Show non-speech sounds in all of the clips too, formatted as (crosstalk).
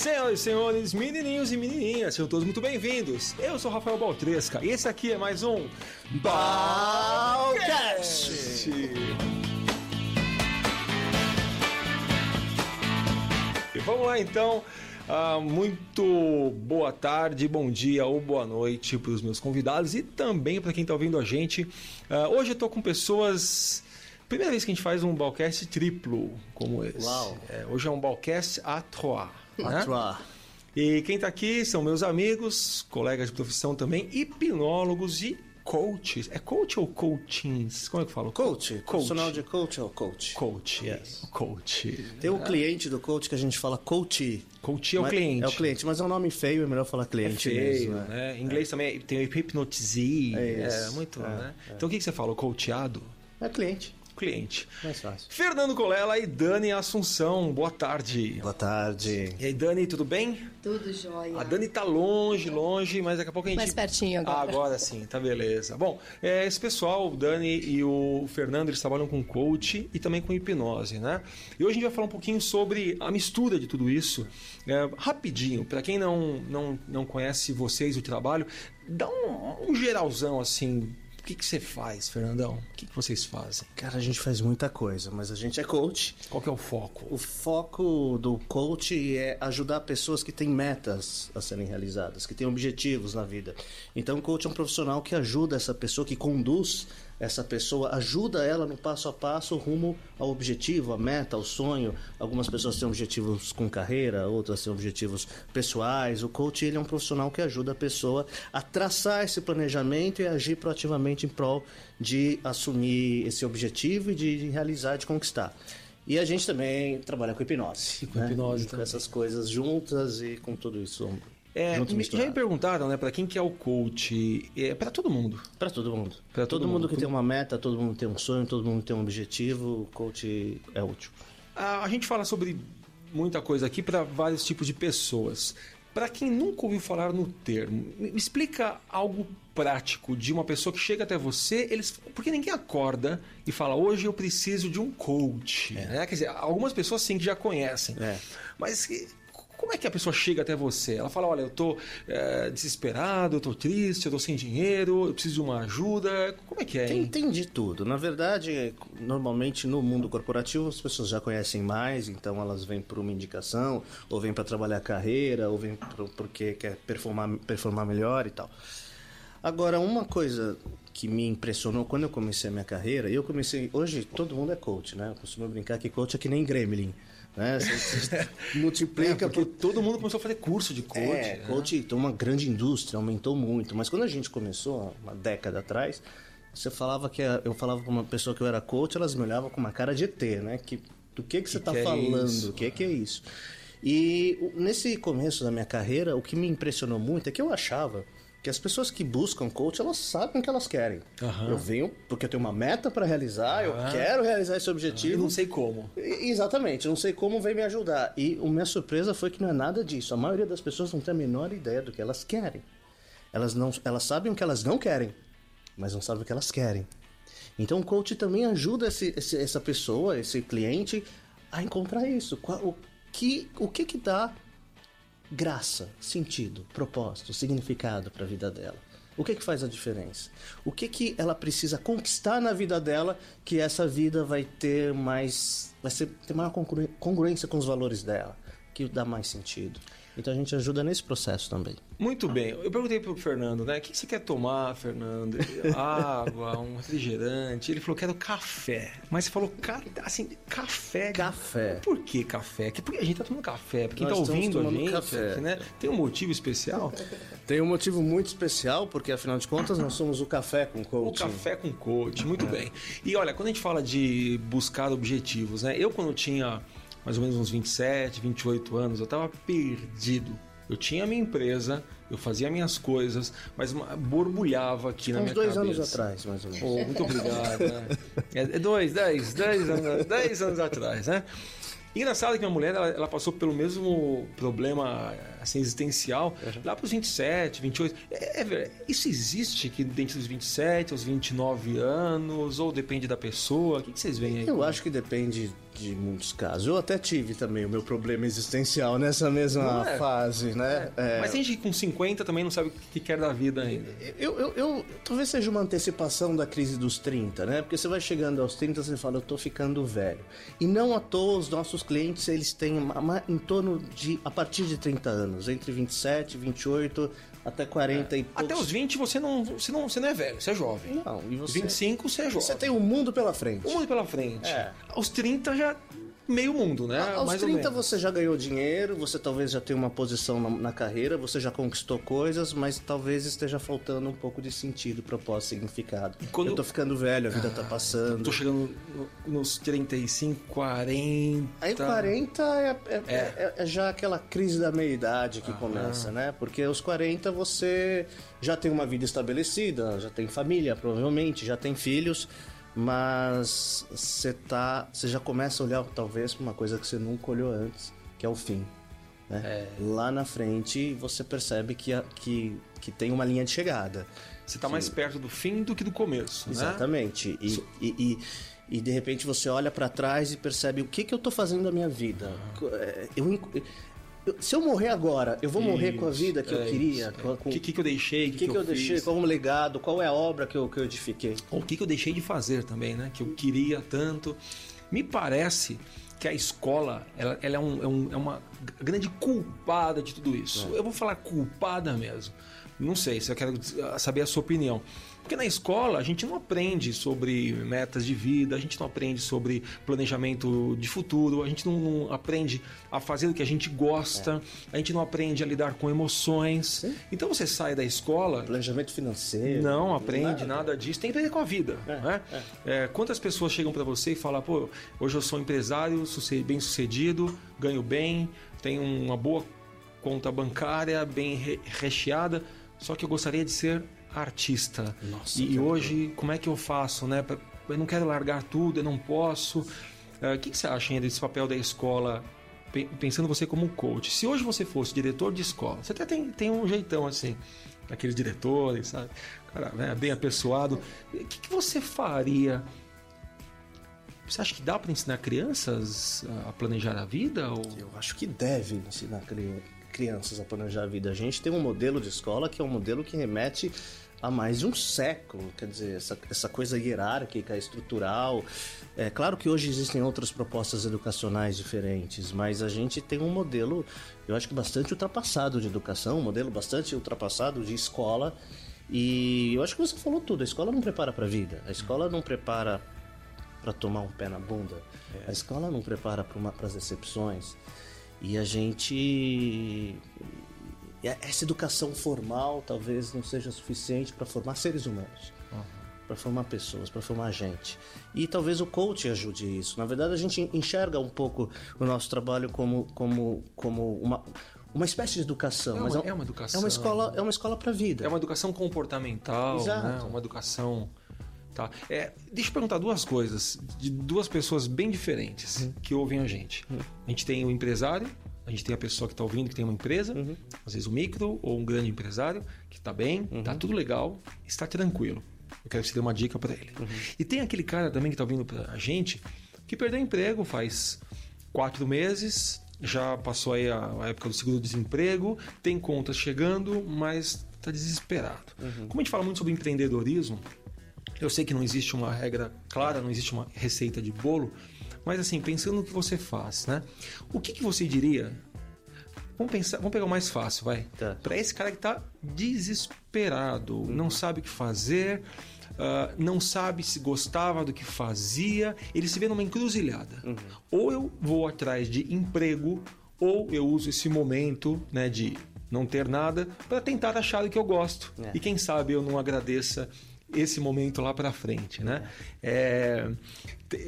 Senhoras e senhores, menininhos e menininhas, sejam todos muito bem-vindos. Eu sou Rafael Baltresca e esse aqui é mais um Balcast. E vamos lá então. Ah, muito boa tarde, bom dia ou boa noite para os meus convidados e também para quem está ouvindo a gente. Ah, hoje eu estou com pessoas. Primeira vez que a gente faz um balcast triplo como esse. É, hoje é um balcast à trois. Atuar. E quem está aqui são meus amigos, colegas de profissão também, hipnólogos e coaches. É coach ou coachings? Como é que fala? Coach. Coach. Profissional de coach é o coach. Coach. Yes. Coach. Tem um cliente do coach que a gente fala coach. Coach é o Mas- cliente. É o cliente, mas é um nome feio, é melhor falar É cliente feio, mesmo. né? né? Em inglês também tem o hypnotize. É É, isso. muito, É, né? Então o que que você fala? O coachado? É cliente. Cliente. Mais fácil. Fernando Colela e Dani Assunção. Boa tarde. Boa tarde. E aí, Dani, tudo bem? Tudo jóia. A Dani tá longe, longe, mas daqui a pouco a gente. Mais pertinho agora. Ah, agora sim, tá beleza. Bom, é, esse pessoal, o Dani e o Fernando, eles trabalham com coach e também com hipnose, né? E hoje a gente vai falar um pouquinho sobre a mistura de tudo isso. É, rapidinho, para quem não, não, não conhece vocês, o trabalho, dá um, um geralzão assim. O que, que você faz, Fernandão? O que, que vocês fazem? Cara, a gente faz muita coisa, mas a gente é coach. Qual que é o foco? O foco do coach é ajudar pessoas que têm metas a serem realizadas, que têm objetivos na vida. Então, o coach é um profissional que ajuda essa pessoa, que conduz essa pessoa, ajuda ela no passo a passo rumo ao objetivo, à meta, ao sonho. Algumas pessoas têm objetivos com carreira, outras têm objetivos pessoais. O coach ele é um profissional que ajuda a pessoa a traçar esse planejamento e agir proativamente em prol de assumir esse objetivo e de, realizar, de conquistar. E a gente também trabalha com hipnose. E com hipnose E com também. essas coisas juntas e com tudo isso É, junto já me perguntaram, né, para quem que é o coach? É para todo mundo. Para todo mundo. Pra todo todo, mundo. mundo que tem uma meta, todo mundo tem um sonho, todo mundo tem um objetivo, o coach é útil. A, a gente fala sobre muita coisa aqui para vários tipos de pessoas. Para quem nunca ouviu falar no termo, me me explica algo prático de uma pessoa que chega até você, eles, porque ninguém acorda e fala hoje eu preciso de um coach, né? Quer dizer, algumas pessoas sim que já conhecem, É. mas que- como é que a pessoa chega até você? Ela fala, olha, eu tô eh, desesperado, eu tô triste, eu tô sem dinheiro, eu preciso de uma ajuda. Como é que é, Tem, hein? tem de tudo. Na verdade, normalmente no mundo corporativo as pessoas já conhecem mais, então elas vêm por uma indicação, ou vêm para trabalhar a carreira, ou vêm pro- porque quer performar, performar melhor e tal. Agora, uma coisa que me impressionou quando eu comecei a minha carreira, e eu comecei. Hoje todo mundo é coach, né? Eu costumo brincar que coach é que nem gremlin. Né? (laughs) Você, multiplica É, porque por todo mundo começou a fazer curso de coach. é, né? coach tem uma grande indústria, aumentou muito. Mas quando a gente começou, uma década atrás, você falava que eu falava com uma pessoa que eu era coach, elas me olhavam com uma cara de ET, né? Que, do que, que você está é falando? isso? O que, que é isso? E nesse começo da minha carreira, o que me impressionou muito é que eu achava que as pessoas que buscam coach, elas sabem o que elas querem. Aham. Eu venho porque eu tenho uma meta para realizar, eu quero realizar esse objetivo. Eu não sei como. E- Exatamente, eu não sei como vem me ajudar. E a minha surpresa foi que não é nada disso. A maioria das pessoas não tem a menor ideia do que elas querem. Elas, não, elas sabem o que elas não querem, mas não sabem o que elas querem. Então o coach também ajuda esse- esse- essa pessoa, esse cliente, a encontrar isso. Qual- o que o que, que dá graça, sentido, propósito, significado para a vida dela? O que que faz a diferença? O que que ela precisa conquistar na vida dela que essa vida vai ter mais vai ser, ter maior congru- congruência com os valores dela, que dá mais sentido. Então a gente ajuda nesse processo também. Muito bem. Eu perguntei pro Fernando, né? O que você quer tomar, Fernando? (laughs) Água, um refrigerante. Ele falou, quero café. Mas você falou, assim, café. Café. Por que café? Que- Porque a gente tá tomando café. Porque quem Nós tá ouvindo a gente, café. aqui, né? Tem um motivo especial? Tem um motivo muito especial, porque afinal de contas nós somos o café com O coaching. café com coach, muito bem. E olha, quando a gente fala de buscar objetivos, né? Eu quando tinha mais ou menos uns 27, 28 anos, eu tava perdido. Eu tinha a minha empresa, eu fazia minhas coisas, mas borbulhava aqui na minha dois cabeça. anos atrás, mais ou menos. Oh, muito obrigado. né? É é dois, dez, dez anos, dez anos atrás, né? Engraçado que minha mulher ela, ela passou pelo mesmo problema assim, existencial uhum. lá para os 27, 28. É, é, isso existe que dentro dos 27 aos 29 anos? Ou depende da pessoa? O que, que vocês veem aí? Eu acho que depende de muitos casos. Eu até tive também o meu problema existencial nessa mesma é. fase, né? É. É. Mas tem gente que com 50 também não sabe o que quer da vida ainda. Eu, eu, eu, talvez seja uma antecipação da crise dos 30, né? Porque você vai chegando aos 30 e fala, eu tô ficando velho. E não à toa os nossos clientes, eles têm em torno de, a partir de 30 anos, entre 27, 28 até 40 é. e poucos. Até os 20 você não, você, não, você não é velho, você é jovem. Não, e você... 25 você é jovem. Você tem o um mundo pela frente. O um mundo pela frente. É. Aos 30 já meio mundo, né? Aos Mais 30 você já ganhou dinheiro, você talvez já tenha uma posição na, na, carreira, você já conquistou coisas, mas talvez esteja faltando um pouco de sentido, propósito, significado. Quando... Eu tô ficando velho, a vida tá ah, tá passando. Tô chegando nos 35, 40. Aí 40 é, é, é. é, é já aquela crise da meia-idade que começa, né? Porque aos 40 você já tem uma vida estabelecida, já tem família, provavelmente, já tem filhos mas você tá, você já começa a olhar talvez para uma coisa que você nunca olhou antes, que é o fim. Né? É. Lá na frente você percebe que, que, que tem uma linha de chegada. Você está mais perto do fim do que do começo. Né? Exatamente. Né? E, so... e, e, e, de repente você olha para trás e percebe o que, que eu estou fazendo da minha vida. Ah. Eu, se eu morrer agora, eu vou Isso, morrer com a vida que é eu queria? O é. que, que eu deixei? O que, que, que, eu, eu deixei? Qual é o legado? Qual é a obra que eu, que eu edifiquei? Ou o que, que eu deixei de fazer também, né? Que eu queria tanto. Me parece que a escola ela, ela é, um, é, um, é, uma grande culpada de tudo isso. É. Eu vou falar culpada mesmo. Não sei se eu quero saber a sua opinião. Porque na escola a gente não aprende sobre metas de vida, a gente não aprende sobre planejamento de futuro, a gente não, não aprende a fazer o que a gente gosta, é. a gente não aprende a lidar com emoções. Sim. Então você sai da escola. Planejamento financeiro. Não aprende nada, nada disso, tem que aprender com a vida. É, né? É. é quantas pessoas chegam para você e falam, pô, hoje eu sou empresário, bem sucedido, ganho bem, tenho uma boa conta bancária, bem recheada, só que eu gostaria de ser artista. Nossa, e hoje, como é que eu faço, né? Eu não quero largar tudo, eu não posso. Uh, o que, que você acha ainda desse papel da escola, pensando você como coach? Se hoje você fosse diretor de escola, você até tem, tem um jeitão assim, daqueles diretores, sabe? Cara, né, bem apessoado. O que, que você faria? Você acha que dá para ensinar crianças a planejar a vida? Ou... Eu acho que deve ensinar crianças a planejar a vida. A gente tem um modelo de escola que é um modelo que remete há mais de um século. Quer dizer, essa, essa coisa hierárquica, estrutural. É claro que hoje existem outras propostas educacionais diferentes, mas a gente tem um modelo, eu acho que bastante ultrapassado de educação, um modelo bastante ultrapassado de escola. E eu acho que você falou tudo. A escola não prepara para a vida. A escola não prepara para tomar um pé na bunda. É. A escola não prepara para as decepções. E a gente essa educação formal talvez não seja suficiente para formar seres humanos, uhum. para formar pessoas, para formar gente. E talvez o coach ajude isso. Na verdade, a gente enxerga um pouco o nosso trabalho como, como, como uma, uma espécie de educação. É uma, mas é, é uma educação. É uma escola, é uma escola para a vida. É uma educação comportamental? Exato. Né? uma educação. Tá? É, deixa eu perguntar duas coisas de duas pessoas bem diferentes uhum. que ouvem a gente. Uhum. A gente tem o empresário a gente tem a pessoa que está ouvindo que tem uma empresa, uhum. às vezes um micro ou um grande empresário que está bem, está uhum. tudo legal, está tranquilo. Eu quero que você dê uma dica para ele. Uhum. E tem aquele cara também que está ouvindo para a gente que perdeu emprego faz quatro meses, já passou aí a, a época do seguro-desemprego, tem contas chegando, mas está desesperado. Uhum. Como a gente fala muito sobre empreendedorismo, eu sei que não existe uma regra clara, não existe uma receita de bolo, mas assim, pensando no que você faz, né? O que, que você diria? Vamos pensar, vamos pegar o mais fácil, vai. Tá. Para esse cara que está desesperado, uhum. não sabe o que fazer, uh, não sabe se gostava do que fazia, ele se vê numa encruzilhada. Uhum. Ou eu vou atrás de emprego, ou eu uso esse momento, né, de não ter nada para tentar achar o que eu gosto. É. E quem sabe eu não agradeça esse momento lá para frente, né? É,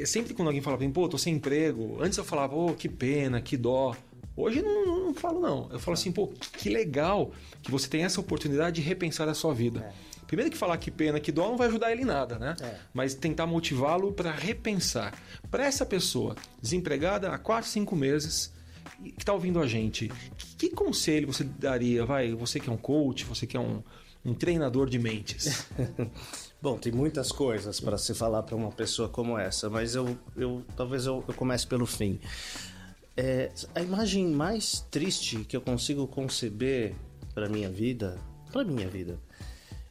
sempre quando alguém fala para mim, pô, tô sem emprego, antes eu falava, pô, que pena, que dó. Hoje não, não, não falo não. Eu falo assim, pô, que legal que você tem essa oportunidade de repensar a sua vida. É. Primeiro que falar que pena, que dó não vai ajudar ele em nada, né? É. Mas tentar motivá-lo para repensar. Para essa pessoa desempregada há 4, 5 meses que está ouvindo a gente, que, que conselho você daria? Vai, você que é um coach, você que é um, um treinador de mentes. (laughs) Bom, tem muitas coisas para se falar para uma pessoa como essa, mas eu, eu talvez eu, eu comece pelo fim. É, a imagem mais triste que eu consigo conceber para minha vida, para minha vida,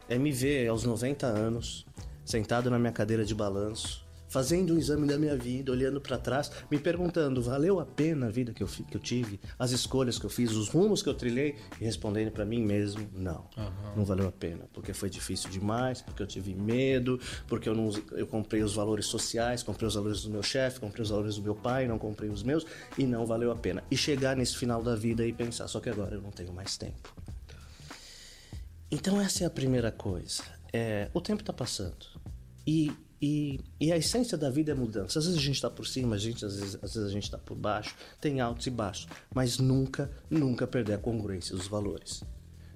é me ver aos 90 anos, sentado na minha cadeira de balanço, fazendo um exame da minha vida, olhando para trás, me perguntando: valeu a pena a vida que eu, que eu tive, as escolhas que eu fiz, os rumos que eu trilhei, e respondendo para mim mesmo: não, não valeu a pena, porque foi difícil demais, porque eu tive medo, porque eu, não, eu comprei os valores sociais, comprei os valores do meu chefe, comprei os valores do meu pai, não comprei os meus, e não valeu a pena. E chegar nesse final da vida e pensar: só que agora eu não tenho mais tempo. Então essa é a primeira coisa. É, o tempo está passando. E, e, e a essência da vida é mudança. Às vezes a gente está por cima, a gente, às, vezes, às vezes a gente está por baixo, tem altos e baixos. Mas nunca, nunca perder a congruência dos valores.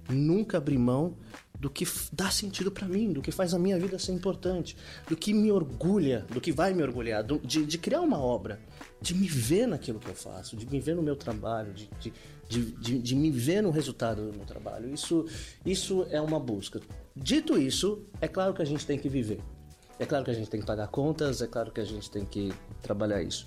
Nunca abrir mão do que dá sentido para mim, do que faz a minha vida ser importante, do que me orgulha, do que vai me orgulhar, do- de, de criar uma obra, de me ver naquilo que eu faço, de me ver no meu trabalho, de, de, de me ver no resultado do meu trabalho. Isso, isso é uma busca. Dito isso, é claro que a gente tem que viver. É claro que a gente tem que pagar contas, é claro que a gente tem que trabalhar isso.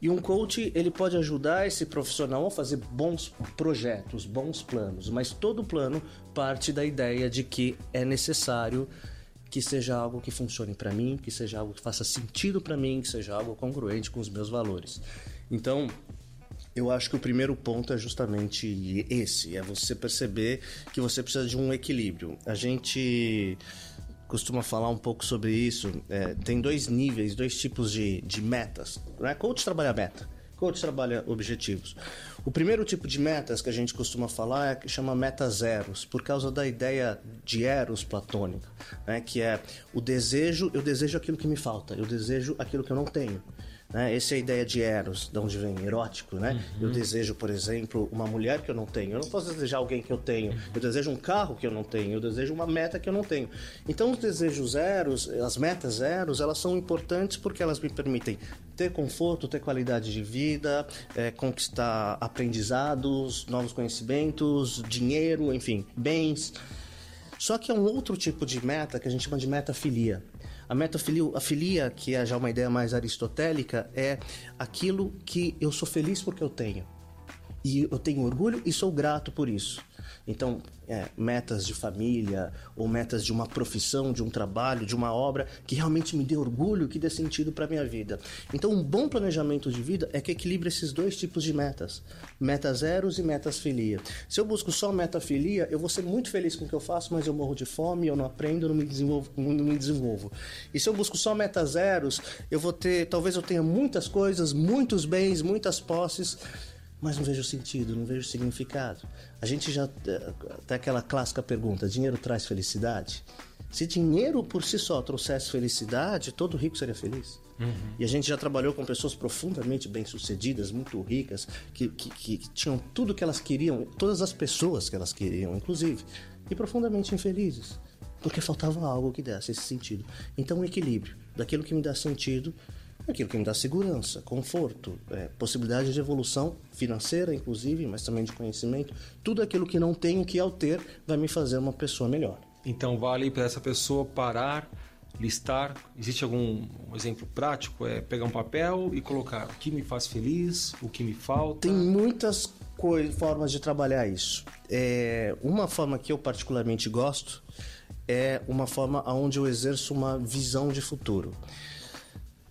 E um coach, ele pode ajudar esse profissional a fazer bons projetos, bons planos, mas todo plano parte da ideia de que é necessário que seja algo que funcione para mim, que seja algo que faça sentido para mim, que seja algo congruente com os meus valores. Então, eu acho que o primeiro ponto é justamente esse, é você perceber que você precisa de um equilíbrio. A gente costuma falar um pouco sobre isso. É, tem dois níveis, dois tipos de, de metas. Né? Coach trabalha meta, coach trabalha objetivos. O primeiro tipo de metas que a gente costuma falar é que chama meta zeros, por causa da ideia de eros platônica, né? que é o desejo, eu desejo aquilo que me falta, eu desejo aquilo que eu não tenho. Né? Essa é a ideia de Eros, de onde vem erótico, né? Eu desejo, por exemplo, uma mulher que eu não tenho. Eu não posso desejar alguém que eu tenho. Eu desejo um carro que eu não tenho. Eu desejo uma meta que eu não tenho. Então, os desejos zeros, as metas zeros, elas são importantes porque elas me permitem ter conforto, ter qualidade de vida, eh, conquistar aprendizados, novos conhecimentos, dinheiro, enfim, bens. Só que é um outro tipo de meta que a gente chama de metafilia. A metafilia, filia, que é já uma ideia mais aristotélica, é aquilo que eu sou feliz porque eu tenho. E eu tenho orgulho e sou grato por isso. Então, é, metas de família, ou metas de uma profissão, de um trabalho, de uma obra que realmente me dê orgulho, que dê sentido para minha vida. Então, um bom planejamento de vida é que equilibra esses dois tipos de metas: metas zeros e metas filia. Se eu busco só meta filia, eu vou ser muito feliz com o que eu faço, mas eu morro de fome, eu não aprendo, não me desenvolvo, não me desenvolvo. E se eu busco só metas zeros, eu vou ter, talvez eu tenha muitas coisas, muitos bens, muitas posses mas não vejo sentido, não vejo significado. A gente já tem aquela clássica pergunta: dinheiro traz felicidade? Se dinheiro por si só trouxesse felicidade, todo rico seria feliz. Uhum. E a gente já trabalhou com pessoas profundamente bem-sucedidas, muito ricas, que, que, que, tinham tudo que elas queriam, todas as pessoas que elas queriam, inclusive, e profundamente infelizes, porque faltava algo que desse esse sentido. Então, um equilíbrio daquilo que me dá sentido aquilo que me dá segurança, conforto, é, possibilidade de evolução financeira, inclusive, mas também de conhecimento. Tudo aquilo que não tenho que, ao ter, vai me fazer uma pessoa melhor. Então, vale para essa pessoa parar, listar. Existe algum um exemplo prático? É pegar um papel e colocar o que me faz feliz, o que me falta. Tem muitas formas de trabalhar isso. É, uma forma que eu particularmente gosto é uma forma onde eu exerço uma visão de futuro.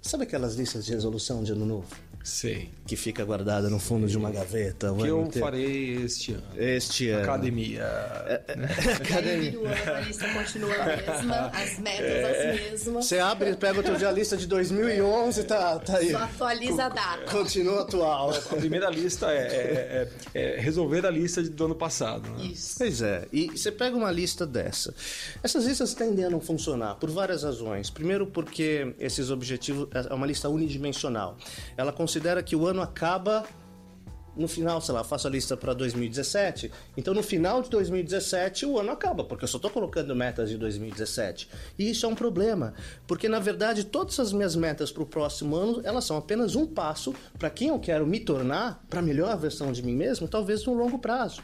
Sabe aquelas listas de resolução de ano novo? Sei. Que fica guardada no fundo de uma gaveta. Que eu inteiro. farei este ano. Este ano. Academia. É, é, (laughs) Academia. o ano, a lista continua a mesma, as metas é, as mesmas. Você abre e pega outro dia a lista de 2011, tá, tá aí. Só atualiza a data. Continua atual. A primeira lista é, é, é resolver a lista do ano passado. Né? Isso. Pois é. E você pega uma lista dessa. Essas listas tendem a não funcionar por várias razões. Primeiro porque esses objetivos é uma lista unidimensional. Ela considera que o ano acaba no final, sei lá, faço a lista para 2017. Então no final de 2017 o ano acaba, porque eu só estou colocando metas de 2017. E isso é um problema, porque na verdade todas as minhas metas para o próximo ano elas são apenas um passo para quem eu quero me tornar, para a melhor versão de mim mesmo, talvez no longo prazo.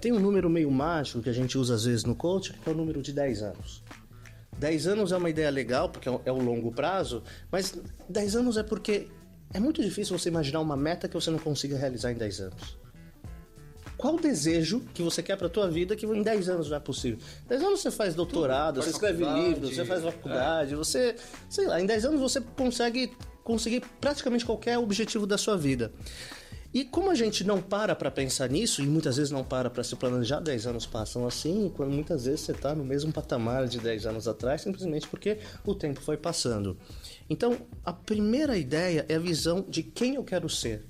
Tem um número meio mágico que a gente usa às vezes no coaching, que é o número de 10 anos. 10 anos é uma ideia legal, porque é o longo prazo, mas 10 anos é porque é muito difícil você imaginar uma meta que você não consiga realizar em 10 anos. Qual o desejo que você quer para a tua vida que em 10 anos não é possível? Em 10 anos você faz doutorado, você escreve livros, você faz faculdade, é. você, sei lá, em 10 anos você consegue conseguir praticamente qualquer objetivo da sua vida. E como a gente não para para pensar nisso, e muitas vezes não para para se planejar, 10 anos passam assim, quando muitas vezes você está no mesmo patamar de 10 anos atrás, simplesmente porque o tempo foi passando. Então, a primeira ideia é a visão de quem eu quero ser,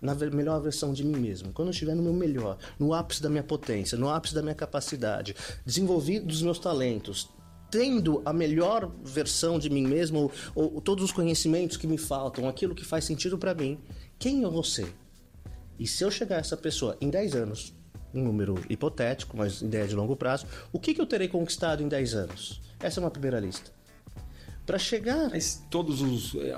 na melhor versão de mim mesmo. Quando eu estiver no meu melhor, no ápice da minha potência, no ápice da minha capacidade, desenvolvido dos meus talentos, tendo a melhor versão de mim mesmo, ou, ou todos os conhecimentos que me faltam, aquilo que faz sentido para mim, quem eu vou ser? E se eu chegar a essa pessoa em 10 anos, um número hipotético, mas ideia de longo prazo, o que, que eu terei conquistado em 10 anos? Essa é uma primeira lista para chegar. Mas todos os, eh,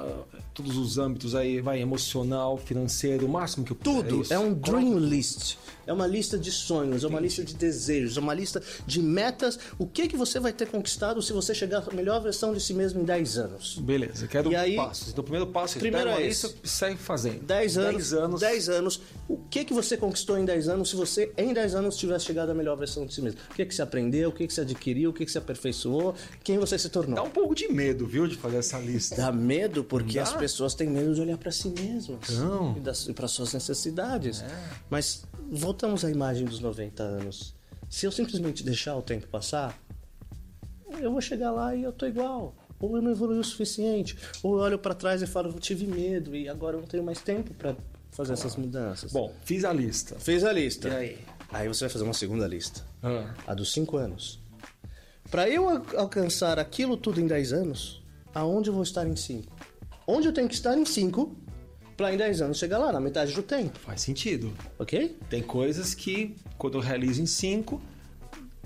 todos os âmbitos aí, vai emocional, financeiro, o máximo que eu Tudo. É, é um dream list. É uma lista de sonhos, é uma lista de desejos, é uma lista de metas. O que que você vai ter conquistado se você chegar à melhor versão de si mesmo em 10 anos? Beleza, quero e aí, passos. Então, o primeiro passo primeiro é e segue fazendo. 10 anos, 10 anos. 10 anos. O que que você conquistou em 10 anos se você em 10 anos tivesse chegado à melhor versão de si mesmo? O que que você aprendeu? O que que você adquiriu? O que que você aperfeiçoou? Quem você se tornou? Dá um pouco de medo, viu, de fazer essa lista. Dá medo porque Dá? as pessoas têm medo de olhar para si mesmas. Não. E, para suas necessidades. É. Mas voltamos à imagem dos 90 anos. Se eu simplesmente deixar o tempo passar, eu vou chegar lá e eu tô igual. Ou eu não evolui o suficiente. Ou eu olho para trás e falo, eu tive medo e agora eu não tenho mais tempo para fazer essas mudanças. Bom, fiz a lista. Fez a lista. E aí? Aí você vai fazer uma segunda lista. Ah. A dos 5 anos. Para eu alcançar aquilo tudo em 10 anos, aonde eu vou estar em 5? Onde eu tenho que estar em 5 para em 10 anos chegar lá, na metade do tempo. Faz sentido. Ok? Tem coisas que, quando eu realizo em 5,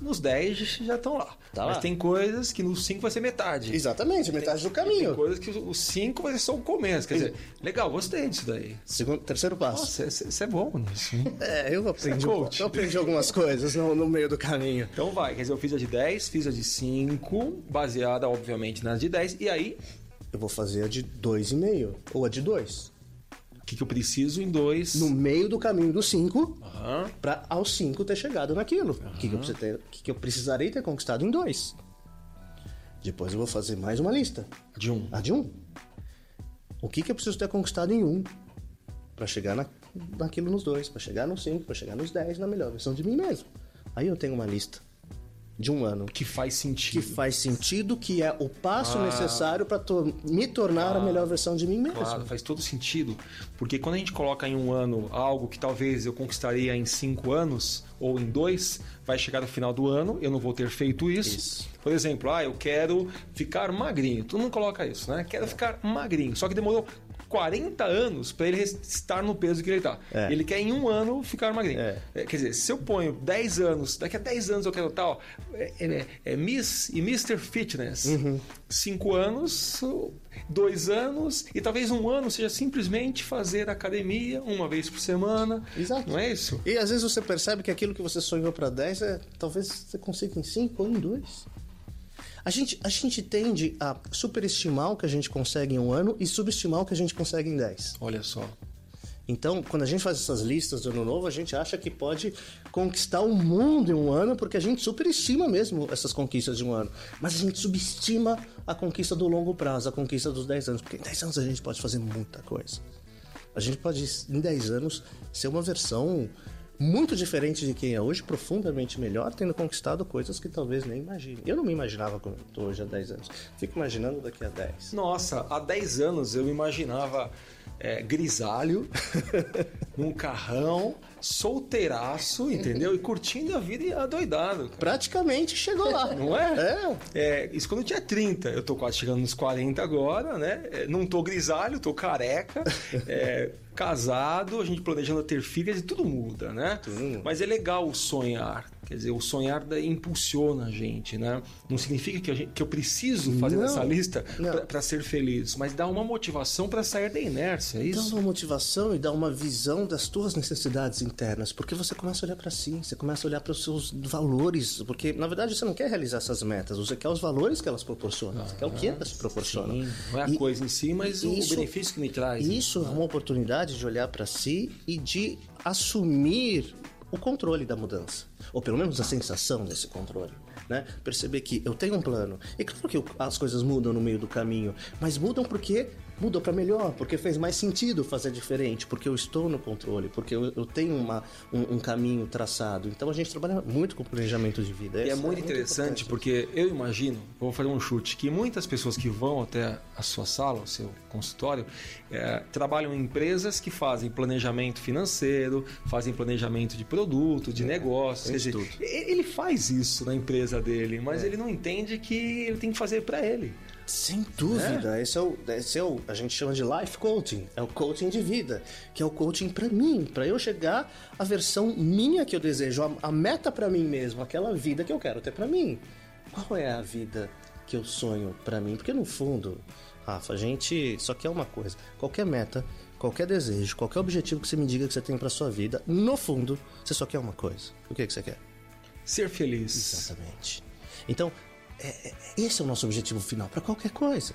nos 10 já estão lá. Tá Mas lá. tem coisas que nos 5 vai ser metade. Exatamente, metade do caminho. Tem coisas que os 5 vai ser só o começo. Quer dizer, legal, gostei disso daí. Segundo, terceiro passo. Nossa, você é bom nisso. hein? (laughs) É, eu aprendi, é um- coach. eu aprendi algumas coisas no, no meio do caminho. Então vai, quer dizer, eu fiz a de 10, fiz a de 5, baseada, obviamente, nas de 10. E aí, Eu vou fazer a de 2,5 ou a de 2. O que, que eu preciso em 2? No meio do caminho do 5, Aham. para aos 5 ter chegado naquilo. O que, que, ter- o que, que eu precisarei ter conquistado em 2. Depois eu vou fazer mais uma lista. De 1. Um. A de 1. O que, que eu preciso ter conquistado em 1 um, para chegar na, naquilo nos dois, para chegar nos 5, para chegar nos 10, na melhor versão de mim mesmo. Aí eu tenho uma lista de um ano Que faz que sentido. faz sentido, que é o passo Ah. necessário para me tornar a melhor versão de mim mesmo. Claro, faz todo sentido. Porque quando a gente coloca em um ano algo que talvez eu conquistaria em cinco anos ou em dois, vai chegar no final do ano, eu não vou ter feito isso. Isso. Por exemplo, ah, eu quero ficar magrinho. Todo mundo coloca isso, né? Quero ficar magrinho. Só que demorou 40 anos para ele estar no peso que ele está. É. Ele quer em um ano ficar magrinho. É. É, Quer dizer, se eu ponho 10 anos, daqui a 10 anos eu quero tal, é, é- é Miss e Mr. Fitness. Uhum. 5 anos, 2 anos e talvez um ano seja simplesmente fazer academia uma vez por semana. Exato. Não é isso? E às vezes você percebe que aquilo que você sonhou para 10, é, talvez você consiga em 5 ou em 2. A gente, a gente tende a superestimar o que a gente consegue em um ano e subestimar o que a gente consegue em 10. Olha só. Então, quando a gente faz essas listas do ano novo, a gente acha que pode conquistar o mundo em um ano, porque a gente superestima mesmo essas conquistas de um ano. Mas a gente subestima a conquista do longo prazo, a conquista dos 10 anos. Porque em 10 anos a gente pode fazer muita coisa. A gente pode, em 10 anos, ser uma versão muito diferente de quem é hoje, profundamente melhor, tendo conquistado coisas que talvez nem imagine. Eu não me imaginava como tô hoje há 10 anos. Fico imaginando daqui a 10. Nossa, há 10 anos eu imaginava é, grisalho, (laughs) num carrão, solteiraço, entendeu? E curtindo a vida e adoidado. Praticamente chegou lá. Não é? É. É, isso quando eu tinha 30. Eu tô quase chegando nos 40 agora, né? É, Não tô grisalho, tô careca. (laughs) é, casado, a gente planejando ter filhas e tudo muda, né? Tudo. Mas é legal o sonhar. Quer dizer, o sonhar da- impulsiona a gente, né? Não significa que, gente- que eu preciso fazer Não, essa lista para ser feliz, mas dá uma motivação para sair da inércia, é Dá isso? uma motivação e dá uma visão das tuas necessidades internas, porque você começa a olhar pra si, você começa a olhar para os seus valores, porque na verdade você não quer realizar essas metas, você quer os valores que elas proporcionam, você quer o que elas proporcionam. Sim, não é a E- coisa em si, mas o isso- benefício que me traz. né? Isso é uma oportunidade de olhar para si e de assumir o controle da mudança, ou pelo menos a sensação desse controle. Né? Perceber que eu tenho um plano. E claro que as coisas mudam no meio do caminho, mas mudam porque mudou para melhor, porque fez mais sentido fazer diferente, porque eu estou no controle, porque eu, eu tenho uma, um, um caminho traçado. Então a gente trabalha muito com planejamento de vida. E é Essa muito interessante porque eu imagino, vou fazer um chute, que muitas pessoas que vão até a sua sala, o seu consultório, é, trabalham em empresas que fazem planejamento financeiro, fazem planejamento de produto, de negócios. Quer tem dizer, tudo. ele faz isso na empresa dele, mas ele não entende que ele tem que fazer para ele. Sem dúvida, esse, é o, esse é o. A gente chama de life coaching. É o coaching de vida. Que é o coaching pra mim. Pra eu chegar à versão minha que eu desejo. A, a meta pra mim mesmo. Aquela vida que eu quero ter pra mim. Qual é a vida que eu sonho pra mim? Porque no fundo, Rafa, a gente só quer uma coisa. Qualquer meta, qualquer desejo, qualquer objetivo que você me diga que você tem pra sua vida, no fundo, você só quer uma coisa. O que, que você quer? Ser feliz. Exatamente. Então, é- é- esse é o nosso objetivo final para qualquer coisa.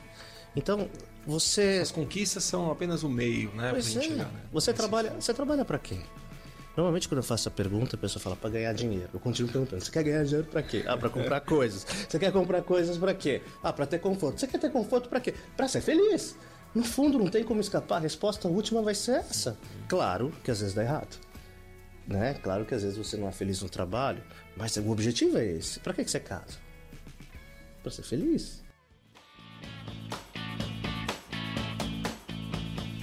Então, você. As conquistas são apenas o meio, né? Pois é. chegar, né? Você trabalha, você trabalha para quê? Normalmente quando eu faço essa pergunta, a pessoa fala para ganhar dinheiro. Eu continuo perguntando: você quer ganhar dinheiro para quê? Ah, para comprar coisas. Você quer comprar coisas para quê? Ah, para ter conforto. Você quer ter conforto para quê? Para ser feliz. No fundo, não tem como escapar. A resposta última vai ser essa. Claro que às vezes dá errado. Né? Claro que às vezes você não é feliz no trabalho, mas o objetivo é esse. Para que que você casa? Para ser feliz.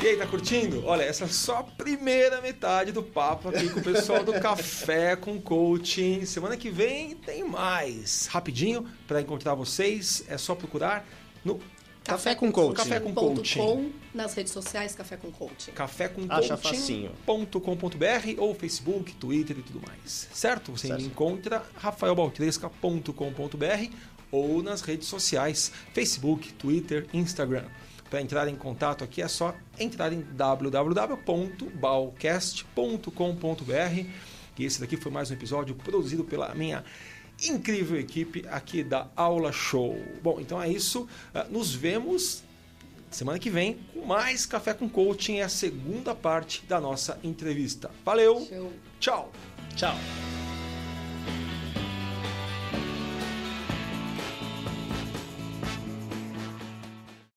E aí, tá curtindo? Olha, essa é só a primeira metade do papo aqui com o pessoal do (laughs) Café com Coaching. Semana que vem tem mais. Rapidinho, para encontrar vocês, é só procurar no Café com Coaching. Café com Ponto Coaching. com nas redes sociais Café com Coaching. Acha facinho. cafécomcoaching.com.br ou Facebook, Twitter e tudo mais. Certo? Você Certo. encontra rafaelbaltresca.com.br ou nas redes sociais, Facebook, Twitter, Instagram. Para entrar em contato aqui é só entrar em www.balcast.com.br. E esse daqui foi mais um episódio produzido pela minha incrível equipe aqui da Aula Show. Bom, então é isso. Ah, Nos vemos semana que vem com mais Café com Coaching, é a segunda parte da nossa entrevista. Valeu, Show. tchau! Tchau.